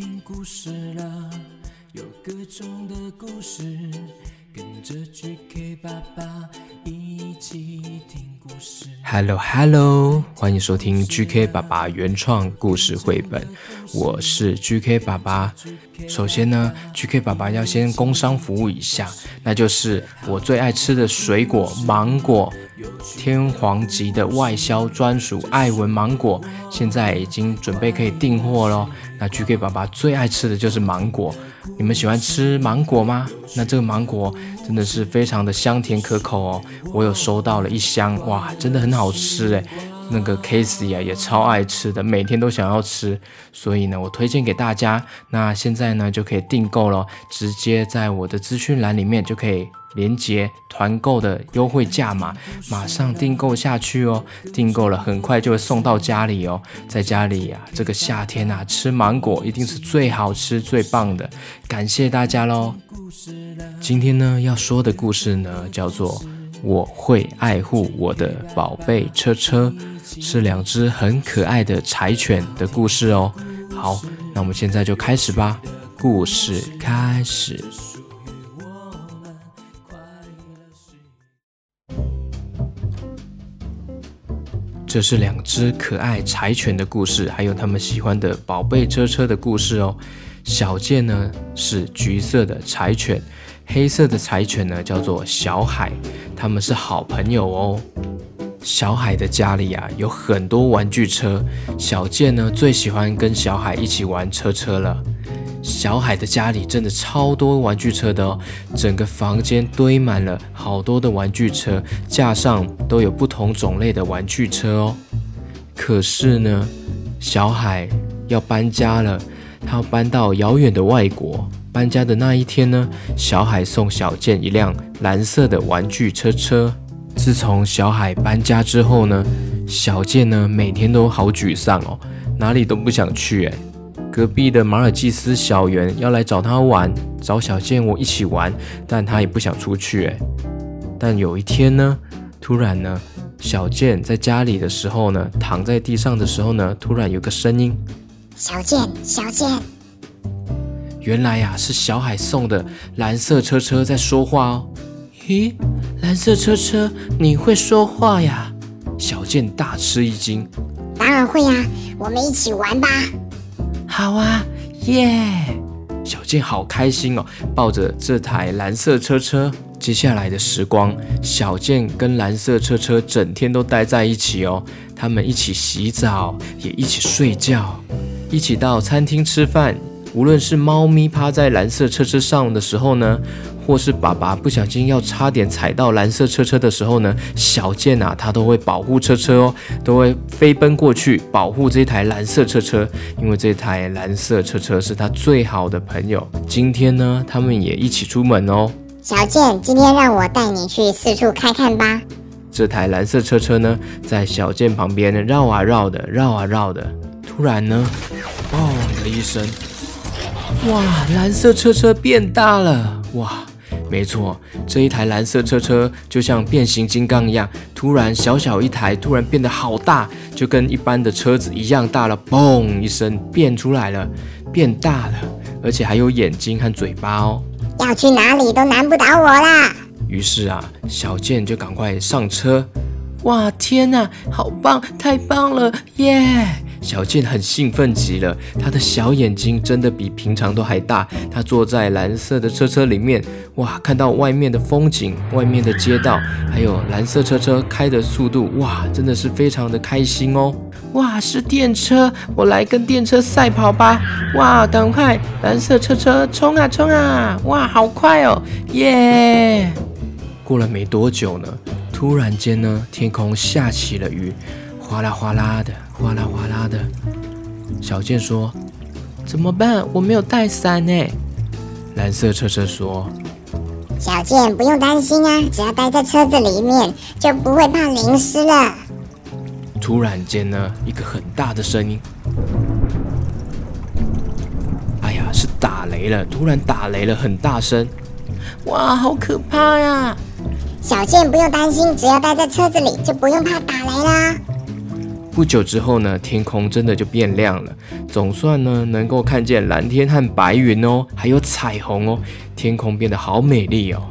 听故事了，有各种的故事，跟着 GK 爸爸一起听故事。Hello Hello，欢迎收听 GK 爸爸原创故事绘本，我是 GK 爸爸。首先呢，GK 爸爸要先工商服务一下，那就是我最爱吃的水果芒果。天皇级的外销专属爱文芒果，现在已经准备可以订货喽。那 GK 爸爸最爱吃的就是芒果，你们喜欢吃芒果吗？那这个芒果真的是非常的香甜可口哦。我有收到了一箱，哇，真的很好吃诶。那个 Casey 啊也超爱吃的，每天都想要吃，所以呢，我推荐给大家。那现在呢就可以订购了，直接在我的资讯栏里面就可以。连接团购的优惠价码，马上订购下去哦！订购了很快就会送到家里哦。在家里呀、啊，这个夏天啊，吃芒果一定是最好吃、最棒的。感谢大家喽！今天呢要说的故事呢，叫做《我会爱护我的宝贝车车》，是两只很可爱的柴犬的故事哦。好，那我们现在就开始吧。故事开始。这是两只可爱柴犬的故事，还有他们喜欢的宝贝车车的故事哦。小健呢是橘色的柴犬，黑色的柴犬呢叫做小海，他们是好朋友哦。小海的家里啊有很多玩具车，小健呢最喜欢跟小海一起玩车车了。小海的家里真的超多玩具车的哦，整个房间堆满了好多的玩具车，架上都有不同种类的玩具车哦。可是呢，小海要搬家了，他要搬到遥远的外国。搬家的那一天呢，小海送小健一辆蓝色的玩具车车。自从小海搬家之后呢，小健呢每天都好沮丧哦，哪里都不想去诶。隔壁的马尔济斯小圆要来找他玩，找小健我一起玩，但他也不想出去诶。但有一天呢，突然呢，小健在家里的时候呢，躺在地上的时候呢，突然有个声音：“小健，小健。”原来呀，是小海送的蓝色车车在说话哦。咦，蓝色车车，你会说话呀？小健大吃一惊。当然会呀，我们一起玩吧。好啊，耶、小健好开心哦，抱着这台蓝色车车。接下来的时光，小健跟蓝色车车整天都待在一起哦。他们一起洗澡，也一起睡觉，一起到餐厅吃饭。无论是猫咪趴在蓝色车车上的时候呢，或是爸爸不小心要差点踩到蓝色车车的时候呢，小健啊，他都会保护车车哦，都会飞奔过去保护这台蓝色车车，因为这台蓝色车车是他最好的朋友。今天呢，他们也一起出门哦。小健，今天让我带你去四处看看吧。这台蓝色车车呢，在小健旁边绕啊绕的，绕啊绕的。突然呢，砰的一声。哇，蓝色车车变大了！哇，没错，这一台蓝色车车就像变形金刚一样，突然小小一台，突然变得好大，就跟一般的车子一样大了。嘣一声，变出来了，变大了，而且还有眼睛和嘴巴哦。要去哪里都难不倒我啦！于是啊，小健就赶快上车。哇，天哪，好棒，太棒了，耶、yeah!！小健很兴奋极了，他的小眼睛真的比平常都还大。他坐在蓝色的车车里面，哇，看到外面的风景、外面的街道，还有蓝色车车开的速度，哇，真的是非常的开心哦。哇，是电车，我来跟电车赛跑吧！哇，赶快，蓝色车车冲啊冲啊！哇，好快哦，耶！过了没多久呢，突然间呢，天空下起了雨，哗啦哗啦的。哗啦哗啦的，小健说：“怎么办？我没有带伞呢。”蓝色车车说：“小健不用担心啊，只要待在车子里面，就不会怕淋湿了。”突然间呢，一个很大的声音：“哎呀，是打雷了！突然打雷了，很大声！哇，好可怕呀！”小健不用担心，只要待在车子里，就不用怕打雷啦。不久之后呢，天空真的就变亮了，总算呢能够看见蓝天和白云哦，还有彩虹哦，天空变得好美丽哦。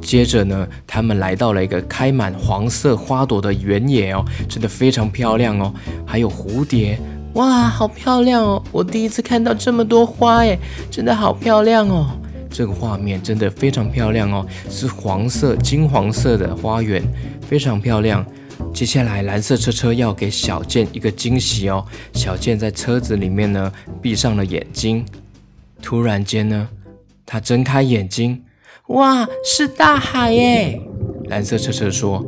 接着呢，他们来到了一个开满黄色花朵的原野哦，真的非常漂亮哦，还有蝴蝶，哇，好漂亮哦！我第一次看到这么多花诶，真的好漂亮哦。这个画面真的非常漂亮哦，是黄色、金黄色的花园，非常漂亮。接下来，蓝色车车要给小健一个惊喜哦。小健在车子里面呢，闭上了眼睛。突然间呢，他睁开眼睛，哇，是大海耶！蓝色车车说：“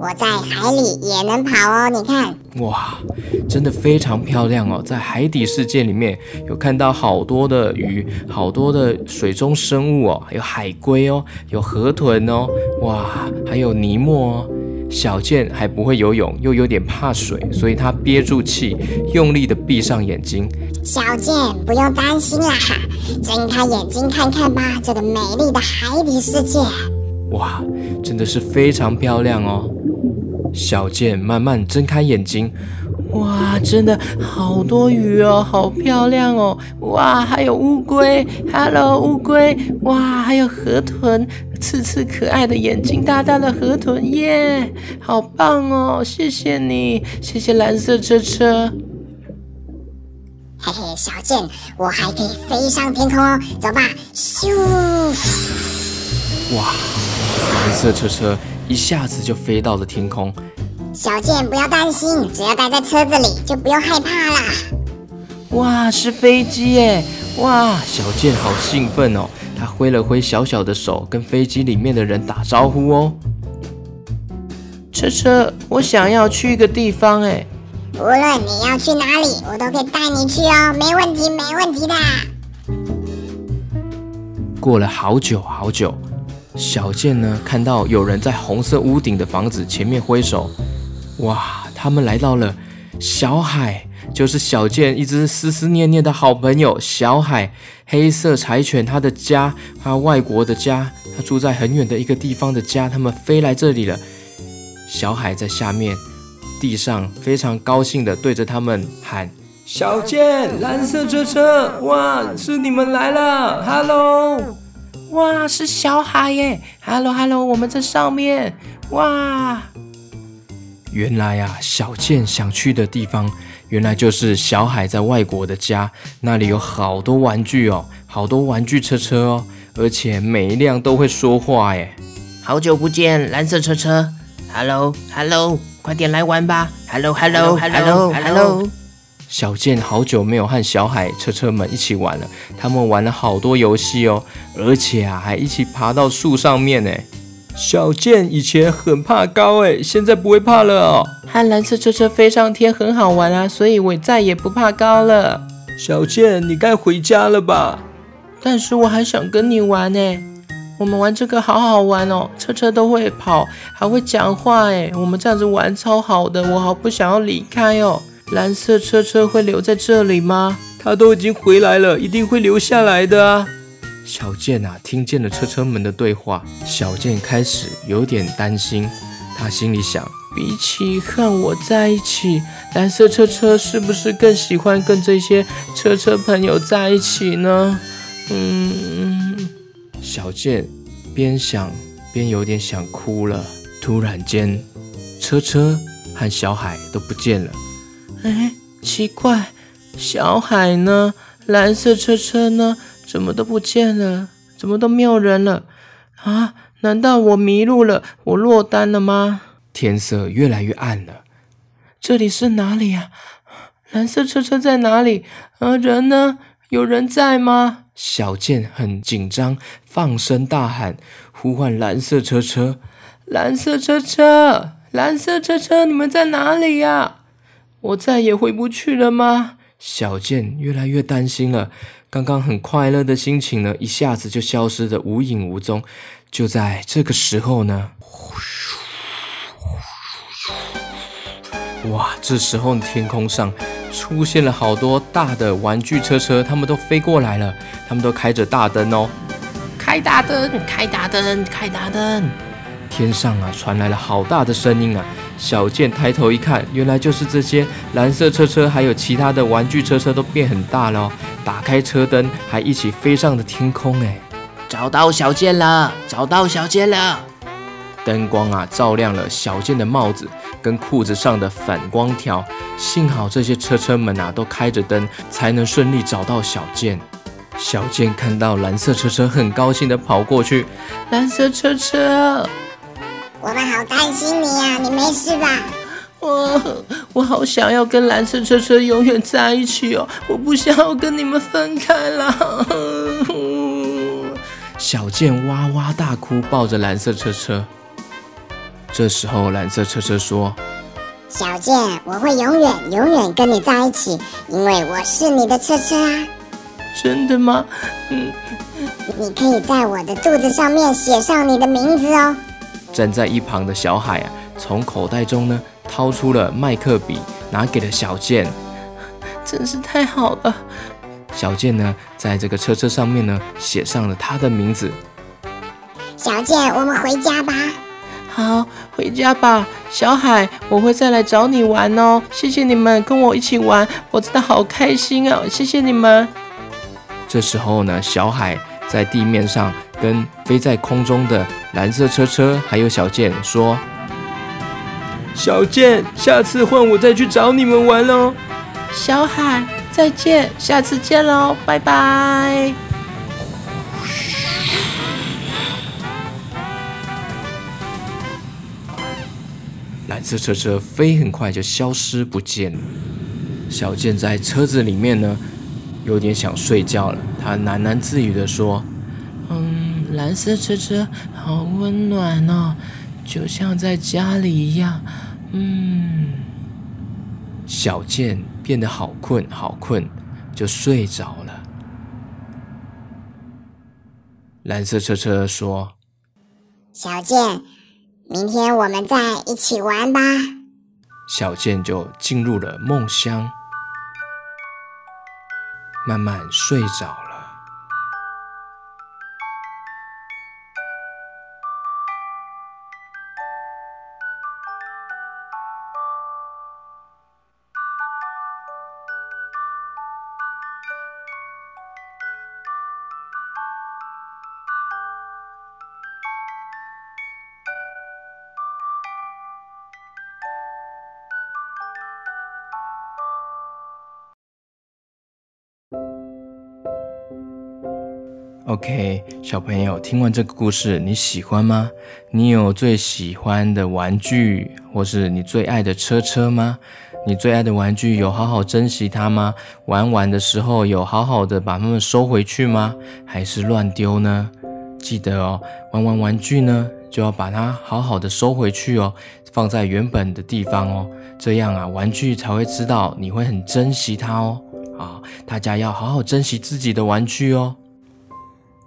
我在海里也能跑哦，你看。”哇，真的非常漂亮哦！在海底世界里面有看到好多的鱼，好多的水中生物哦，还有海龟哦，有河豚哦，哇，还有尼莫哦。小健还不会游泳，又有点怕水，所以他憋住气，用力的闭上眼睛。小健不用担心啦，睁开眼睛看看吧，这个美丽的海底世界。哇，真的是非常漂亮哦！小健慢慢睁开眼睛。哇，真的好多鱼哦，好漂亮哦！哇，还有乌龟，Hello，乌龟！哇，还有河豚，刺刺可爱的眼睛，大大的河豚耶好棒哦！谢谢你，谢谢蓝色车车。嘿嘿，小健，我还可以飞上天空哦，走吧，咻！哇，蓝色车车一下子就飞到了天空。小健，不要担心，只要待在车子里就不用害怕啦。哇，是飞机耶！哇，小健好兴奋哦，他挥了挥小小的手，跟飞机里面的人打招呼哦。车车，我想要去一个地方哎。无论你要去哪里，我都可以带你去哦，没问题，没问题的。过了好久好久，小健呢，看到有人在红色屋顶的房子前面挥手。哇，他们来到了小海，就是小健一直思思念念的好朋友小海，黑色柴犬他的家，他外国的家，他住在很远的一个地方的家，他们飞来这里了。小海在下面地上非常高兴的对着他们喊：“小健，蓝色车车，哇，是你们来了，Hello，哇，是小海耶，Hello，Hello，我们在上面，哇。”原来啊，小健想去的地方，原来就是小海在外国的家。那里有好多玩具哦，好多玩具车车哦，而且每一辆都会说话耶。好久不见，蓝色车车，Hello，Hello，快点来玩吧，Hello，Hello，Hello，Hello，Hello。小健好久没有和小海车车们一起玩了，他们玩了好多游戏哦，而且啊，还一起爬到树上面呢。小健以前很怕高诶，现在不会怕了哦。和蓝色车车飞上天很好玩啊，所以我再也不怕高了。小健，你该回家了吧？但是我还想跟你玩呢。我们玩这个好好玩哦，车车都会跑，还会讲话诶。我们这样子玩超好的，我好不想要离开哦。蓝色车车会留在这里吗？他都已经回来了，一定会留下来的啊。小健啊，听见了车车们的对话，小健开始有点担心。他心里想：比起和我在一起，蓝色车车是不是更喜欢跟这些车车朋友在一起呢？嗯，小健边想边有点想哭了。突然间，车车和小海都不见了。哎，奇怪，小海呢？蓝色车车呢？怎么都不见了？怎么都没有人了？啊？难道我迷路了？我落单了吗？天色越来越暗了。这里是哪里啊？蓝色车车在哪里？啊，人呢？有人在吗？小健很紧张，放声大喊，呼唤蓝色车车：“蓝色车车，蓝色车车，你们在哪里呀？我再也回不去了吗？”小健越来越担心了。刚刚很快乐的心情呢，一下子就消失得无影无踪。就在这个时候呢，哇！这时候天空上出现了好多大的玩具车车，他们都飞过来了，他们都开着大灯哦，开大灯，开大灯，开大灯。天上啊传来了好大的声音啊！小健抬头一看，原来就是这些蓝色车车，还有其他的玩具车车都变很大了哦，打开车灯，还一起飞上了天空。哎，找到小健了，找到小健了！灯光啊，照亮了小健的帽子跟裤子上的反光条。幸好这些车车们啊，都开着灯，才能顺利找到小健。小健看到蓝色车车，很高兴地跑过去。蓝色车车。我们好担心你呀，你没事吧？我我好想要跟蓝色车车永远在一起哦，我不想要跟你们分开了。小健哇哇大哭，抱着蓝色车车。这时候，蓝色车车说：“小健，我会永远永远跟你在一起，因为我是你的车车啊。”真的吗？嗯，你可以在我的肚子上面写上你的名字哦。站在一旁的小海啊，从口袋中呢掏出了麦克笔，拿给了小健。真是太好了！小健呢，在这个车车上面呢，写上了他的名字。小健，我们回家吧。好，回家吧。小海，我会再来找你玩哦。谢谢你们跟我一起玩，我真的好开心哦。谢谢你们。这时候呢，小海在地面上。跟飞在空中的蓝色车车，还有小健说：“小健，下次换我再去找你们玩喽。”小海，再见，下次见喽，拜拜。蓝色车车飞很快就消失不见了。小健在车子里面呢，有点想睡觉了。他喃喃自语地说：“嗯。”蓝色车车好温暖哦，就像在家里一样。嗯，小健变得好困好困，就睡着了。蓝色车车说：“小健，明天我们再一起玩吧。”小健就进入了梦乡，慢慢睡着了。OK，小朋友，听完这个故事，你喜欢吗？你有最喜欢的玩具，或是你最爱的车车吗？你最爱的玩具有好好珍惜它吗？玩完的时候有好好的把它们收回去吗？还是乱丢呢？记得哦，玩完玩具呢，就要把它好好的收回去哦，放在原本的地方哦，这样啊，玩具才会知道你会很珍惜它哦。啊，大家要好好珍惜自己的玩具哦。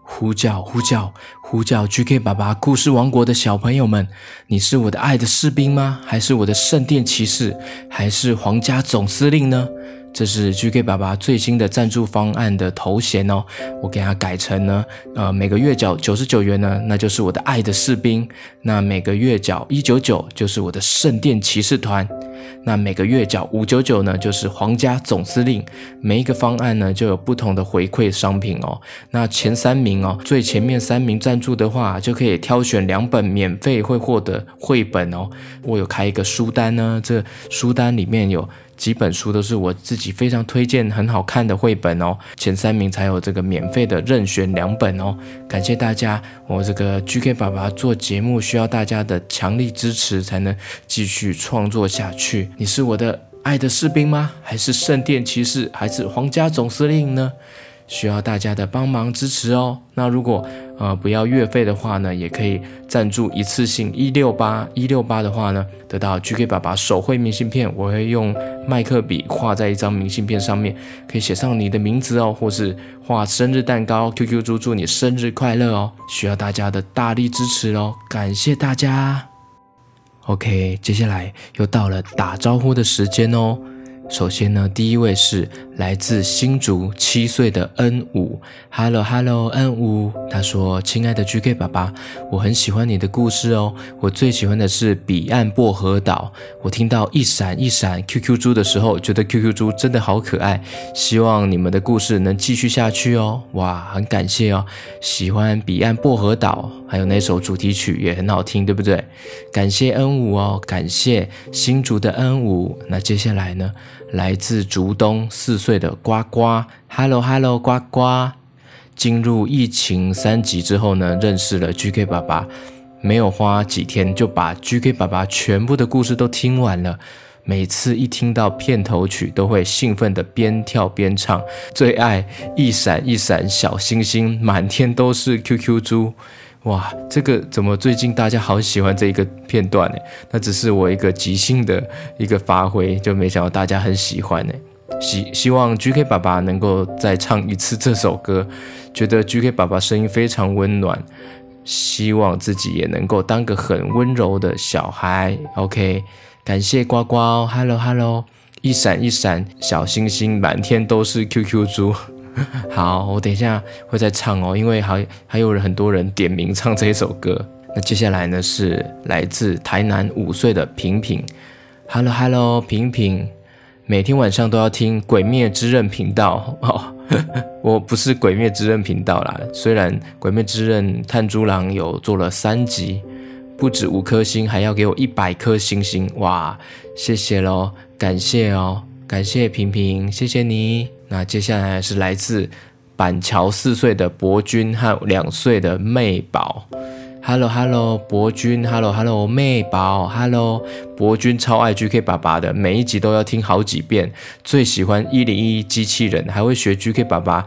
呼叫呼叫呼叫！GK 爸爸故事王国的小朋友们，你是我的爱的士兵吗？还是我的圣殿骑士？还是皇家总司令呢？这是 GK 爸爸最新的赞助方案的头衔哦，我给它改成呢，呃，每个月缴九十九元呢，那就是我的爱的士兵；那每个月缴一九九，就是我的圣殿骑士团。那每个月缴五九九呢，就是皇家总司令。每一个方案呢，就有不同的回馈商品哦。那前三名哦，最前面三名赞助的话，就可以挑选两本免费会获得绘本哦。我有开一个书单呢，这书单里面有。几本书都是我自己非常推荐、很好看的绘本哦，前三名才有这个免费的任选两本哦。感谢大家，我这个 GK 爸爸做节目需要大家的强力支持，才能继续创作下去。你是我的爱的士兵吗？还是圣殿骑士？还是皇家总司令呢？需要大家的帮忙支持哦。那如果呃不要月费的话呢，也可以赞助一次性一六八一六八的话呢，得到 GK 爸爸手绘明信片。我会用麦克笔画在一张明信片上面，可以写上你的名字哦，或是画生日蛋糕，QQ 猪祝你生日快乐哦。需要大家的大力支持哦，感谢大家。OK，接下来又到了打招呼的时间哦。首先呢，第一位是来自新竹七岁的恩武，Hello Hello，恩武，他说：“亲爱的 GK 爸爸，我很喜欢你的故事哦，我最喜欢的是彼岸薄荷岛。我听到一闪一闪 QQ 猪的时候，觉得 QQ 猪真的好可爱。希望你们的故事能继续下去哦。哇，很感谢哦，喜欢彼岸薄荷岛，还有那首主题曲也很好听，对不对？感谢恩武哦，感谢新竹的恩武。那接下来呢？”来自竹东四岁的呱呱，Hello Hello，呱呱。进入疫情三级之后呢，认识了 GK 爸爸，没有花几天就把 GK 爸爸全部的故事都听完了。每次一听到片头曲，都会兴奋地边跳边唱。最爱一闪一闪小星星，满天都是 QQ 猪。哇，这个怎么最近大家好喜欢这一个片段呢？那只是我一个即兴的一个发挥，就没想到大家很喜欢呢。希希望 GK 爸爸能够再唱一次这首歌，觉得 GK 爸爸声音非常温暖，希望自己也能够当个很温柔的小孩。OK，感谢呱呱，Hello Hello，一闪一闪小星星，满天都是 QQ 猪。好，我等一下会再唱哦，因为还还有很多人点名唱这一首歌。那接下来呢是来自台南五岁的平平，Hello Hello，平平，每天晚上都要听《鬼灭之刃》频道哦。我不是《鬼灭之刃》频道啦，虽然《鬼灭之刃》炭猪郎有做了三集，不止五颗星，还要给我一百颗星星，哇，谢谢喽，感谢哦，感谢平平，谢谢你。那接下来是来自板桥四岁的博君和两岁的妹宝，Hello Hello，博君，Hello Hello，妹宝，Hello，博君超爱 GK 爸爸的，每一集都要听好几遍，最喜欢一零一机器人，还会学 GK 爸爸。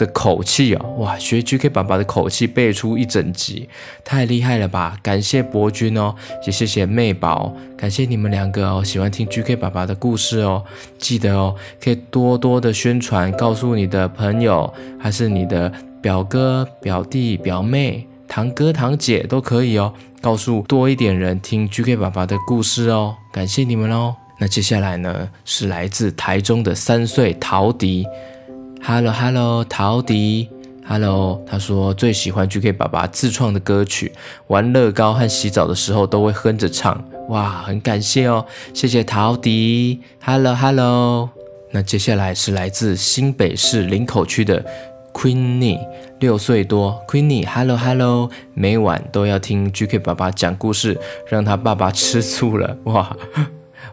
的口气哦，哇！学 GK 爸爸的口气背出一整集，太厉害了吧！感谢博君哦，也谢谢妹宝，感谢你们两个哦，喜欢听 GK 爸爸的故事哦，记得哦，可以多多的宣传，告诉你的朋友，还是你的表哥、表弟、表妹、堂哥、堂姐都可以哦，告诉多一点人听 GK 爸爸的故事哦，感谢你们哦。那接下来呢，是来自台中的三岁陶迪。Hello Hello，陶迪，Hello，他说最喜欢 GK 爸爸自创的歌曲，玩乐高和洗澡的时候都会哼着唱，哇，很感谢哦，谢谢陶迪，Hello Hello，那接下来是来自新北市林口区的 Queenie，六岁多，Queenie，Hello Hello，每晚都要听 GK 爸爸讲故事，让他爸爸吃醋了，哇。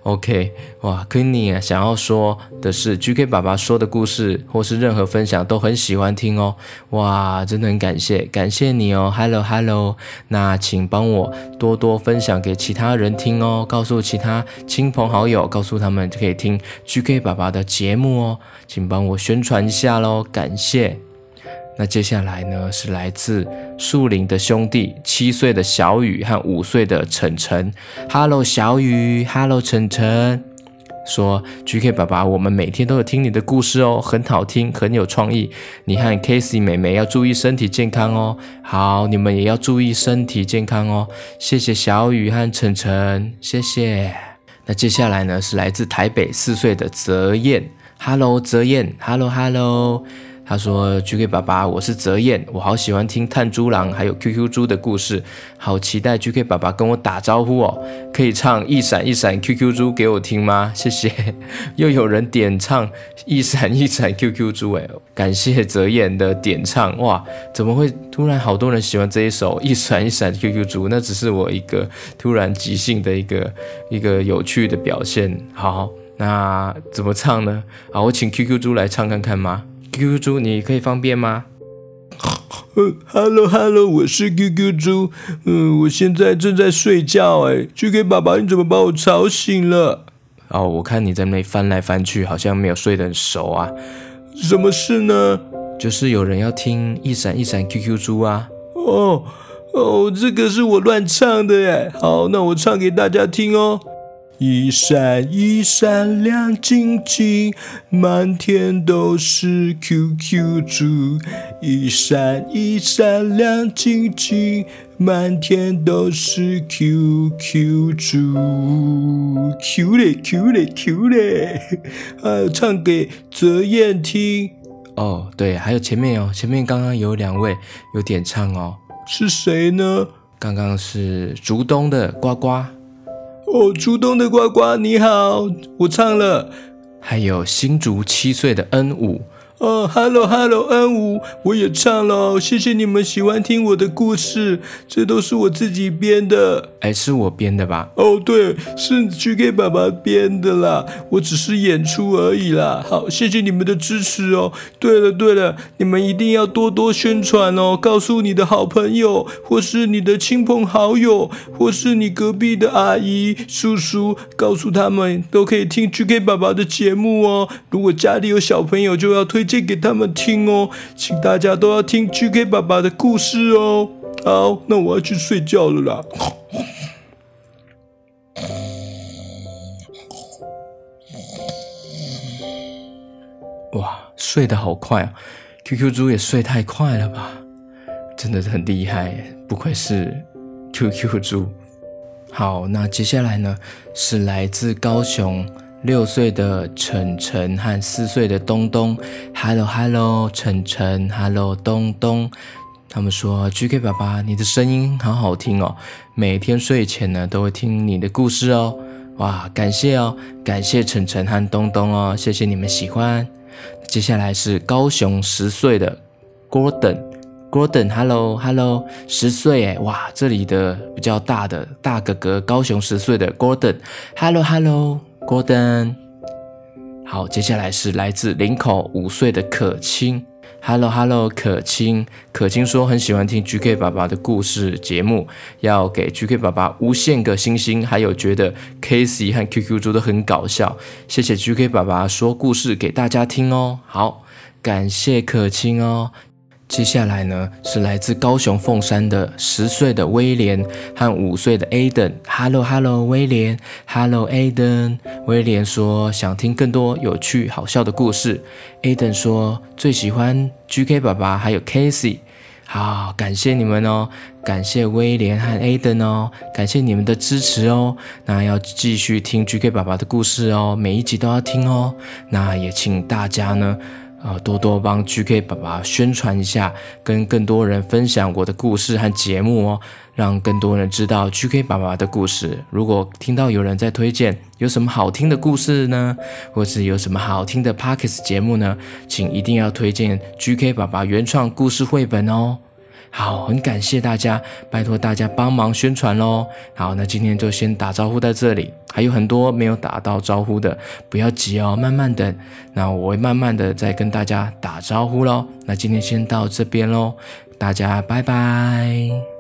OK，哇，Queenie 啊，想要说的是，GK 爸爸说的故事或是任何分享都很喜欢听哦，哇，真的很感谢，感谢你哦，Hello Hello，那请帮我多多分享给其他人听哦，告诉其他亲朋好友，告诉他们可以听 GK 爸爸的节目哦，请帮我宣传一下喽，感谢。那接下来呢，是来自树林的兄弟，七岁的小雨和五岁的晨晨。Hello，小雨，Hello，晨晨。说 GK 爸爸，我们每天都有听你的故事哦，很好听，很有创意。你和 Casey 妹妹要注意身体健康哦。好，你们也要注意身体健康哦。谢谢小雨和晨晨，谢谢。那接下来呢，是来自台北四岁的泽燕。Hello，泽燕，Hello，Hello。他说：“GK 爸爸，我是泽燕，我好喜欢听炭猪郎还有 QQ 猪的故事，好期待 GK 爸爸跟我打招呼哦。可以唱一闪一闪 QQ 猪给我听吗？谢谢。又有人点唱一闪一闪 QQ 猪，哎，感谢泽燕的点唱。哇，怎么会突然好多人喜欢这一首一闪一闪 QQ 猪？那只是我一个突然即兴的一个一个有趣的表现。好，那怎么唱呢？好，我请 QQ 猪来唱看看吗？” QQ 猪，你可以方便吗？呃，Hello Hello，我是 QQ 猪，嗯、呃，我现在正在睡觉，哎，QQ 爸爸，你怎么把我吵醒了？哦，我看你在那里翻来翻去，好像没有睡得很熟啊。什么事呢？就是有人要听一闪一闪 QQ 猪啊。哦哦，这个是我乱唱的耶。好，那我唱给大家听哦。一闪一闪亮晶晶，满天都是 QQ 猪。一闪一闪亮晶晶，满天都是 QQ 猪。Q 嘞 Q 嘞 Q 嘞，还有唱给泽燕听。哦，对，还有前面哦，前面刚刚有两位有点唱哦，是谁呢？刚刚是竹东的呱呱。哦，初冬的呱呱，你好，我唱了。还有新竹七岁的恩武。哦，Hello Hello，N 五，我也唱了，谢谢你们喜欢听我的故事，这都是我自己编的。哎，是我编的吧？哦，对，是 GK 爸爸编的啦，我只是演出而已啦。好，谢谢你们的支持哦。对了对了，你们一定要多多宣传哦，告诉你的好朋友，或是你的亲朋好友，或是你隔壁的阿姨叔叔，告诉他们都可以听 GK 爸爸的节目哦。如果家里有小朋友，就要推。借给他们听哦，请大家都要听 GK 爸爸的故事哦。好，那我要去睡觉了啦。哇，睡得好快啊！QQ 猪也睡太快了吧？真的很厉害，不愧是 QQ 猪。好，那接下来呢，是来自高雄。六岁的晨晨和四岁的东东，Hello Hello，晨晨，Hello 东东，他们说 GK 爸爸，你的声音好好听哦，每天睡前呢都会听你的故事哦，哇，感谢哦，感谢晨晨和东东哦，谢谢你们喜欢。接下来是高雄十岁的 Gordon，Gordon，Hello Hello，十岁哎，哇，这里的比较大的大哥哥，高雄十岁的 Gordon，Hello Hello。郭登好，接下来是来自林口五岁的可清，Hello Hello，可清，可清说很喜欢听 GK 爸爸的故事节目，要给 GK 爸爸无限个星星，还有觉得 Casey 和 QQ 猪都很搞笑，谢谢 GK 爸爸说故事给大家听哦，好，感谢可清哦。接下来呢，是来自高雄凤山的十岁的威廉和五岁的 Aden。Hello Hello，威廉。Hello Aden。威廉说想听更多有趣好笑的故事。Aden 说最喜欢 GK 爸爸还有 Casey。好，感谢你们哦，感谢威廉和 Aden 哦，感谢你们的支持哦。那要继续听 GK 爸爸的故事哦，每一集都要听哦。那也请大家呢。呃，多多帮 GK 爸爸宣传一下，跟更多人分享我的故事和节目哦，让更多人知道 GK 爸爸的故事。如果听到有人在推荐，有什么好听的故事呢？或是有什么好听的 Podcast 节目呢？请一定要推荐 GK 爸爸原创故事绘本哦。好，很感谢大家，拜托大家帮忙宣传喽。好，那今天就先打招呼在这里，还有很多没有打到招呼的，不要急哦，慢慢等。那我会慢慢的再跟大家打招呼喽。那今天先到这边喽，大家拜拜。